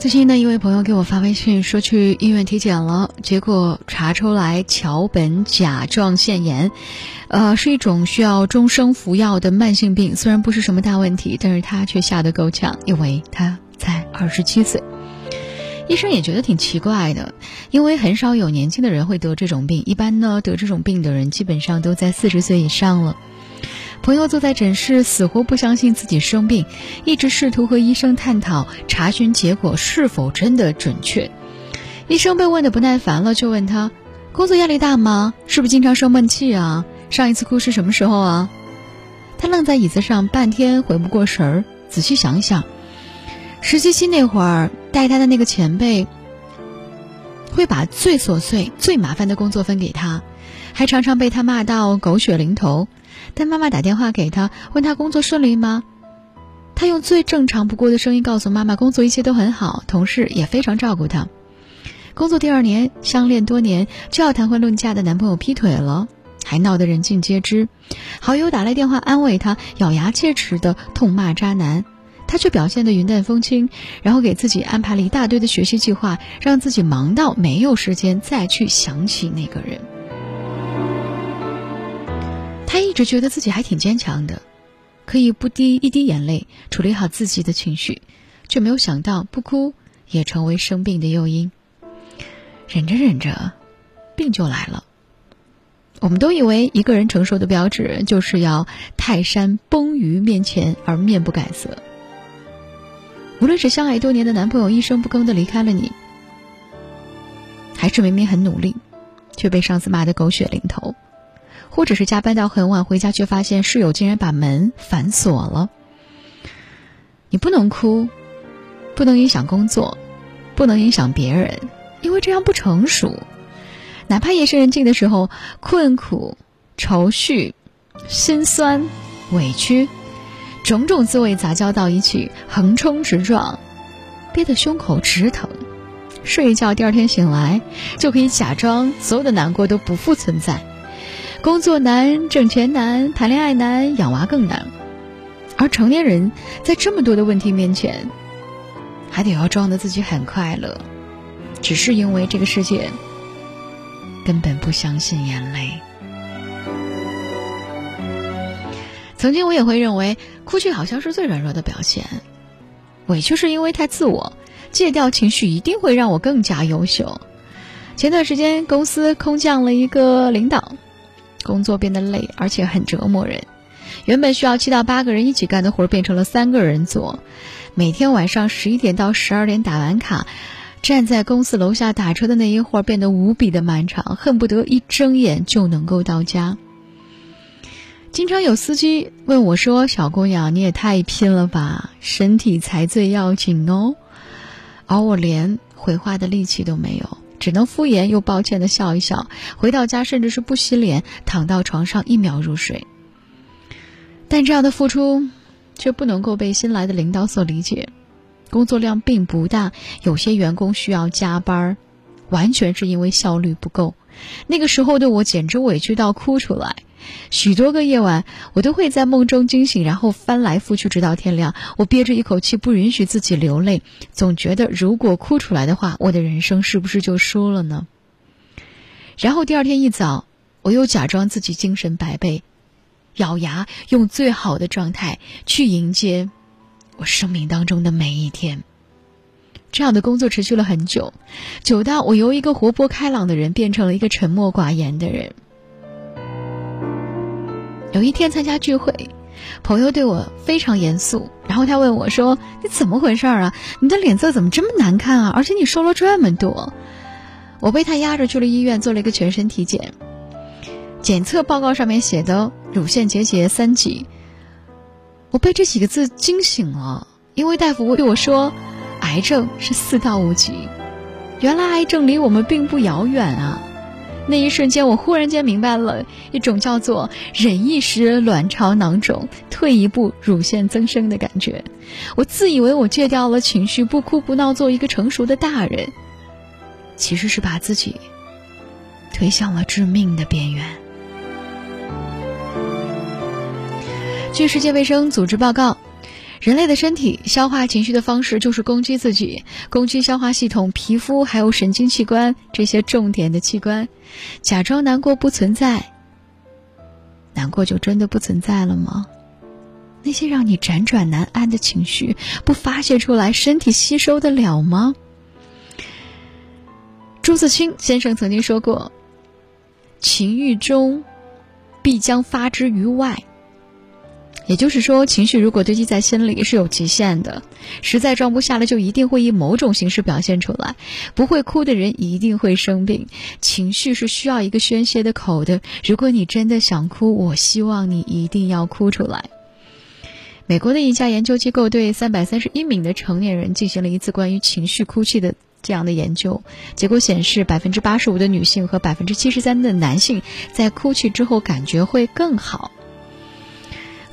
最近呢，一位朋友给我发微信说去医院体检了，结果查出来桥本甲状腺炎，呃，是一种需要终生服药的慢性病。虽然不是什么大问题，但是他却吓得够呛，因为他才二十七岁。医生也觉得挺奇怪的，因为很少有年轻的人会得这种病，一般呢得这种病的人基本上都在四十岁以上了。朋友坐在诊室，死活不相信自己生病，一直试图和医生探讨查询结果是否真的准确。医生被问的不耐烦了，就问他：“工作压力大吗？是不是经常生闷气啊？上一次哭是什么时候啊？”他愣在椅子上半天回不过神儿，仔细想想，实习期那会儿带他的那个前辈，会把最琐碎、最麻烦的工作分给他，还常常被他骂到狗血淋头。但妈妈打电话给他，问他工作顺利吗？他用最正常不过的声音告诉妈妈，工作一切都很好，同事也非常照顾他。工作第二年，相恋多年就要谈婚论嫁的男朋友劈腿了，还闹得人尽皆知。好友打来电话安慰他，咬牙切齿的痛骂渣男，他却表现得云淡风轻，然后给自己安排了一大堆的学习计划，让自己忙到没有时间再去想起那个人。他一直觉得自己还挺坚强的，可以不滴一滴眼泪处理好自己的情绪，却没有想到不哭也成为生病的诱因。忍着忍着，病就来了。我们都以为一个人成熟的标志就是要泰山崩于面前而面不改色。无论是相爱多年的男朋友一声不吭的离开了你，还是明明很努力，却被上司骂得狗血淋头。或者是加班到很晚回家，却发现室友竟然把门反锁了。你不能哭，不能影响工作，不能影响别人，因为这样不成熟。哪怕夜深人静的时候，困苦、愁绪、心酸、委屈，种种滋味杂交到一起，横冲直撞，憋得胸口直疼。睡一觉，第二天醒来，就可以假装所有的难过都不复存在。工作难，挣钱难，谈恋爱难，养娃更难。而成年人在这么多的问题面前，还得要装的自己很快乐，只是因为这个世界根本不相信眼泪。曾经我也会认为，哭泣好像是最软弱的表现，委屈是因为太自我，戒掉情绪一定会让我更加优秀。前段时间公司空降了一个领导。工作变得累，而且很折磨人。原本需要七到八个人一起干的活，变成了三个人做。每天晚上十一点到十二点打完卡，站在公司楼下打车的那一会儿变得无比的漫长，恨不得一睁眼就能够到家。经常有司机问我说：“小姑娘，你也太拼了吧，身体才最要紧哦。”而我连回话的力气都没有。只能敷衍又抱歉的笑一笑，回到家甚至是不洗脸，躺到床上一秒入睡。但这样的付出，却不能够被新来的领导所理解。工作量并不大，有些员工需要加班，完全是因为效率不够。那个时候的我简直委屈到哭出来。许多个夜晚，我都会在梦中惊醒，然后翻来覆去直到天亮。我憋着一口气，不允许自己流泪，总觉得如果哭出来的话，我的人生是不是就输了呢？然后第二天一早，我又假装自己精神百倍，咬牙用最好的状态去迎接我生命当中的每一天。这样的工作持续了很久，久到我由一个活泼开朗的人变成了一个沉默寡言的人。有一天参加聚会，朋友对我非常严肃，然后他问我说：“你怎么回事啊？你的脸色怎么这么难看啊？而且你瘦了这么多。”我被他压着去了医院，做了一个全身体检。检测报告上面写的乳腺结节三级，我被这几个字惊醒了，因为大夫对我说，癌症是四到五级。原来癌症离我们并不遥远啊。那一瞬间，我忽然间明白了一种叫做“忍一时卵巢囊肿，退一步乳腺增生”的感觉。我自以为我戒掉了情绪，不哭不闹，做一个成熟的大人，其实是把自己推向了致命的边缘。据世界卫生组织报告，人类的身体消化情绪的方式就是攻击自己，攻击消化系统、皮肤还有神经器官这些重点的器官，假装难过不存在。难过就真的不存在了吗？那些让你辗转难安的情绪，不发泄出来，身体吸收得了吗？朱自清先生曾经说过：“情欲中，必将发之于外。”也就是说，情绪如果堆积在心里是有极限的，实在装不下了，就一定会以某种形式表现出来。不会哭的人一定会生病，情绪是需要一个宣泄的口的。如果你真的想哭，我希望你一定要哭出来。美国的一家研究机构对三百三十一名的成年人进行了一次关于情绪哭泣的这样的研究，结果显示，百分之八十五的女性和百分之七十三的男性在哭泣之后感觉会更好。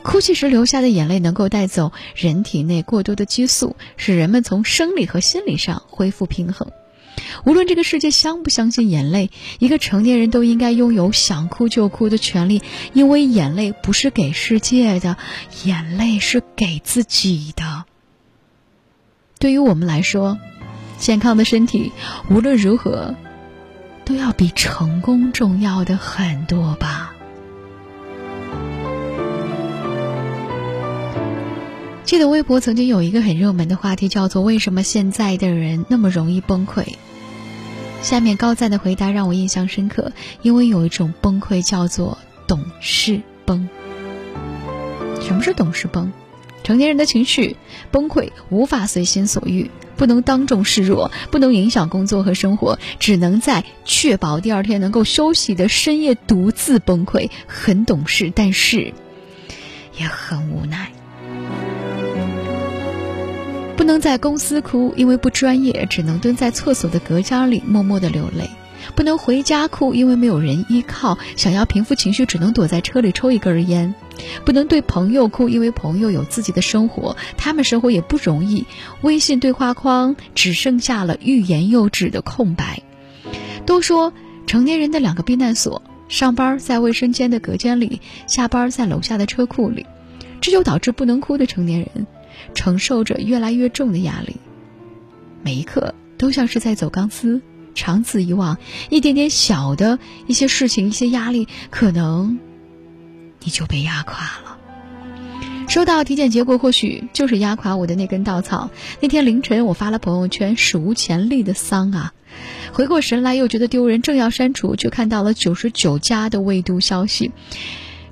哭泣时流下的眼泪能够带走人体内过多的激素，使人们从生理和心理上恢复平衡。无论这个世界相不相信眼泪，一个成年人都应该拥有想哭就哭的权利，因为眼泪不是给世界的，眼泪是给自己的。对于我们来说，健康的身体无论如何都要比成功重要的很多吧。记得微博曾经有一个很热门的话题，叫做“为什么现在的人那么容易崩溃”。下面高赞的回答让我印象深刻，因为有一种崩溃叫做“懂事崩”。什么是懂事崩？成年人的情绪崩溃，无法随心所欲，不能当众示弱，不能影响工作和生活，只能在确保第二天能够休息的深夜独自崩溃。很懂事，但是也很无奈。不能在公司哭，因为不专业，只能蹲在厕所的隔间里默默的流泪；不能回家哭，因为没有人依靠，想要平复情绪，只能躲在车里抽一根烟；不能对朋友哭，因为朋友有自己的生活，他们生活也不容易。微信对话框只剩下了欲言又止的空白。都说成年人的两个避难所：上班在卫生间的隔间里，下班在楼下的车库里。这就导致不能哭的成年人。承受着越来越重的压力，每一刻都像是在走钢丝。长此以往，一点点小的一些事情、一些压力，可能你就被压垮了。收到体检结果，或许就是压垮我的那根稻草。那天凌晨，我发了朋友圈，史无前例的丧啊！回过神来，又觉得丢人，正要删除，却看到了九十九加的未读消息。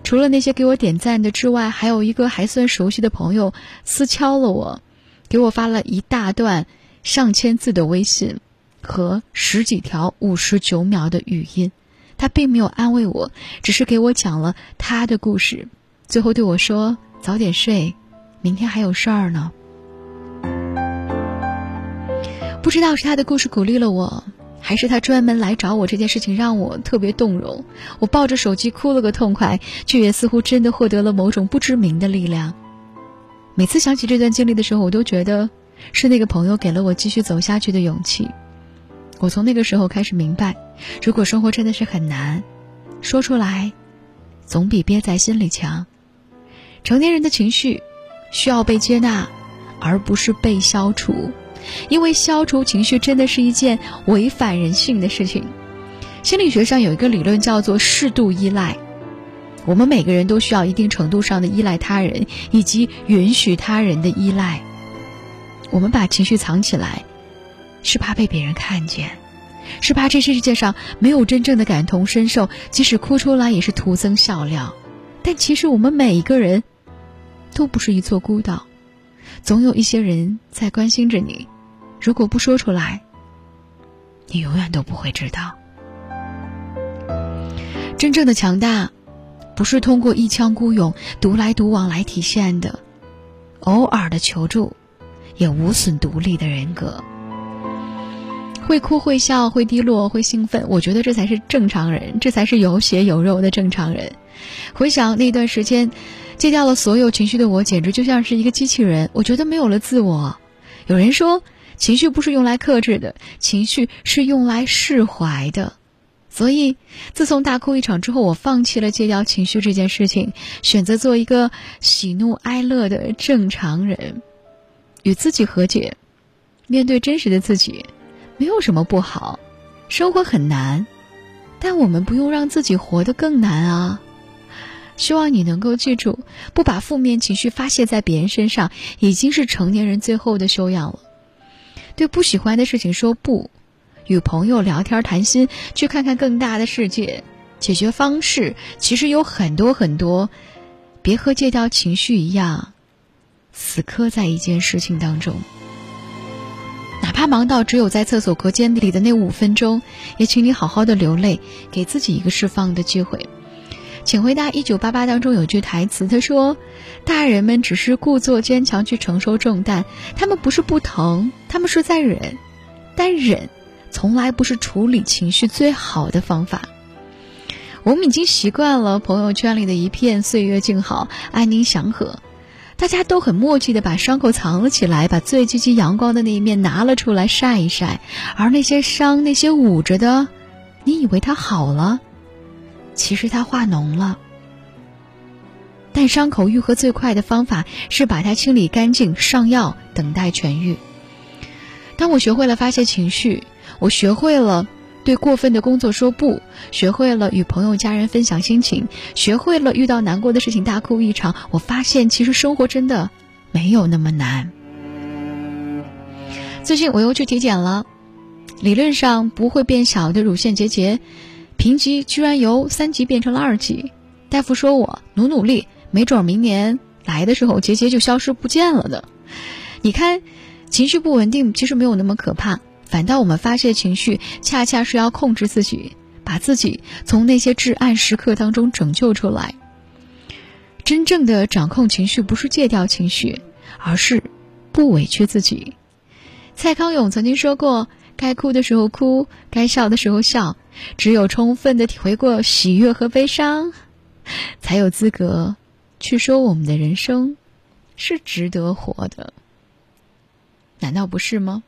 除了那些给我点赞的之外，还有一个还算熟悉的朋友私敲了我，给我发了一大段上千字的微信和十几条五十九秒的语音。他并没有安慰我，只是给我讲了他的故事，最后对我说：“早点睡，明天还有事儿呢。”不知道是他的故事鼓励了我。还是他专门来找我这件事情让我特别动容，我抱着手机哭了个痛快，却也似乎真的获得了某种不知名的力量。每次想起这段经历的时候，我都觉得是那个朋友给了我继续走下去的勇气。我从那个时候开始明白，如果生活真的是很难，说出来总比憋在心里强。成年人的情绪需要被接纳，而不是被消除。因为消除情绪真的是一件违反人性的事情。心理学上有一个理论叫做适度依赖，我们每个人都需要一定程度上的依赖他人，以及允许他人的依赖。我们把情绪藏起来，是怕被别人看见，是怕这世界上没有真正的感同身受，即使哭出来也是徒增笑料。但其实我们每一个人都不是一座孤岛，总有一些人在关心着你。如果不说出来，你永远都不会知道。真正的强大，不是通过一腔孤勇、独来独往来体现的，偶尔的求助，也无损独立的人格。会哭会笑会低落会兴奋，我觉得这才是正常人，这才是有血有肉的正常人。回想那段时间，戒掉了所有情绪的我，简直就像是一个机器人。我觉得没有了自我。有人说。情绪不是用来克制的，情绪是用来释怀的。所以，自从大哭一场之后，我放弃了戒掉情绪这件事情，选择做一个喜怒哀乐的正常人，与自己和解，面对真实的自己，没有什么不好。生活很难，但我们不用让自己活得更难啊！希望你能够记住，不把负面情绪发泄在别人身上，已经是成年人最后的修养了。对不喜欢的事情说不。与朋友聊天谈心，去看看更大的世界。解决方式其实有很多很多，别和戒掉情绪一样，死磕在一件事情当中。哪怕忙到只有在厕所隔间里的那五分钟，也请你好好的流泪，给自己一个释放的机会。请回答：一九八八当中有句台词，他说：“大人们只是故作坚强去承受重担，他们不是不疼，他们是在忍，但忍。”从来不是处理情绪最好的方法。我们已经习惯了朋友圈里的一片岁月静好、安宁祥和，大家都很默契的把伤口藏了起来，把最积极阳光的那一面拿了出来晒一晒。而那些伤、那些捂着的，你以为它好了，其实它化脓了。但伤口愈合最快的方法是把它清理干净，上药，等待痊愈。当我学会了发泄情绪。我学会了对过分的工作说不，学会了与朋友家人分享心情，学会了遇到难过的事情大哭一场。我发现其实生活真的没有那么难。最近我又去体检了，理论上不会变小的乳腺结节，评级居然由三级变成了二级。大夫说我努努力，没准明年来的时候结节就消失不见了的。你看，情绪不稳定其实没有那么可怕。反倒我们发泄情绪，恰恰是要控制自己，把自己从那些至暗时刻当中拯救出来。真正的掌控情绪，不是戒掉情绪，而是不委屈自己。蔡康永曾经说过：“该哭的时候哭，该笑的时候笑，只有充分的体会过喜悦和悲伤，才有资格去说我们的人生是值得活的。”难道不是吗？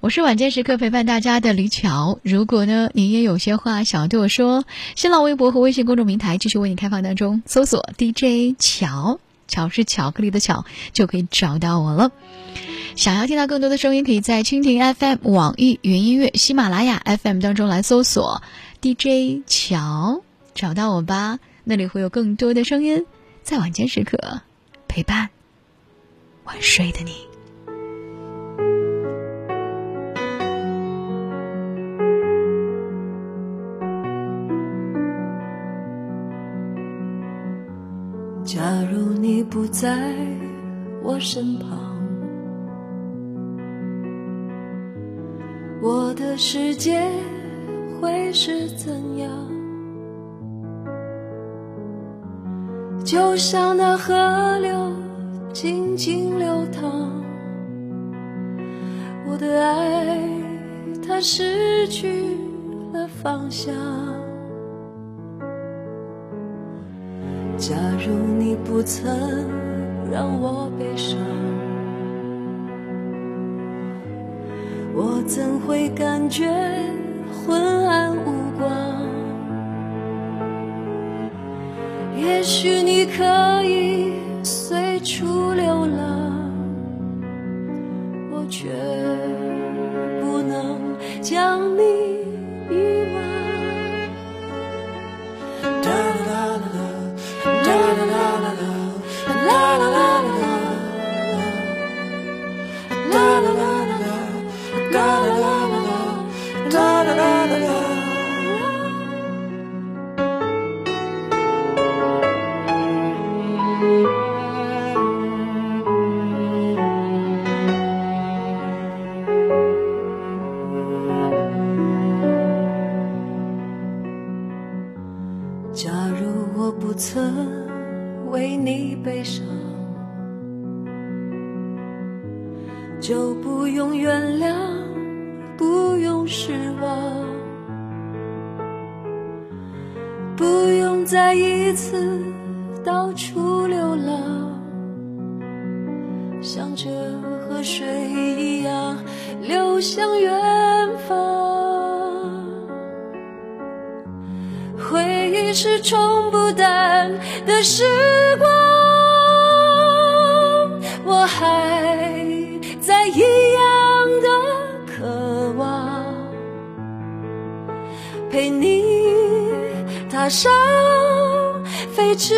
我是晚间时刻陪伴大家的李巧。如果呢，您也有些话想要对我说，新浪微博和微信公众平台继续为你开放当中，搜索 DJ 巧，巧是巧克力的巧，就可以找到我了。想要听到更多的声音，可以在蜻蜓 FM、网易云音乐、喜马拉雅 FM 当中来搜索 DJ 乔，找到我吧。那里会有更多的声音，在晚间时刻陪伴晚睡的你。假如你不在我身旁，我的世界会是怎样？就像那河流静静流淌，我的爱它失去了方向。假如你不曾让我悲伤，我怎会感觉昏暗无光？也许你可以原谅不用失望不用再一次到处流浪像这河水一样流向远方。回忆是冲不淡的时光。上飞驰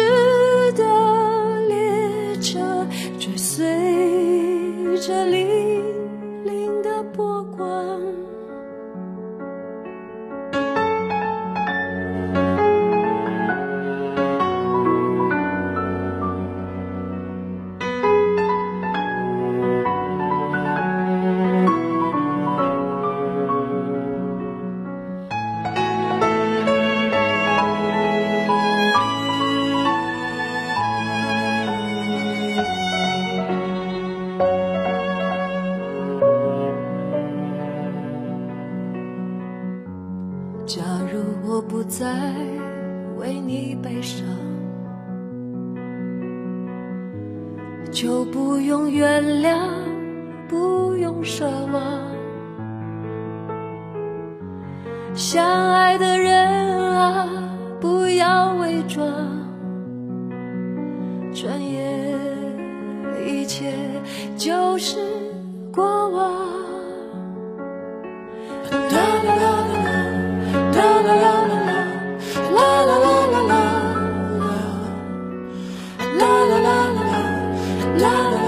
你悲伤，就不用原谅，不用奢望。相爱的人啊，不要伪装，转眼一切就是。la la la la la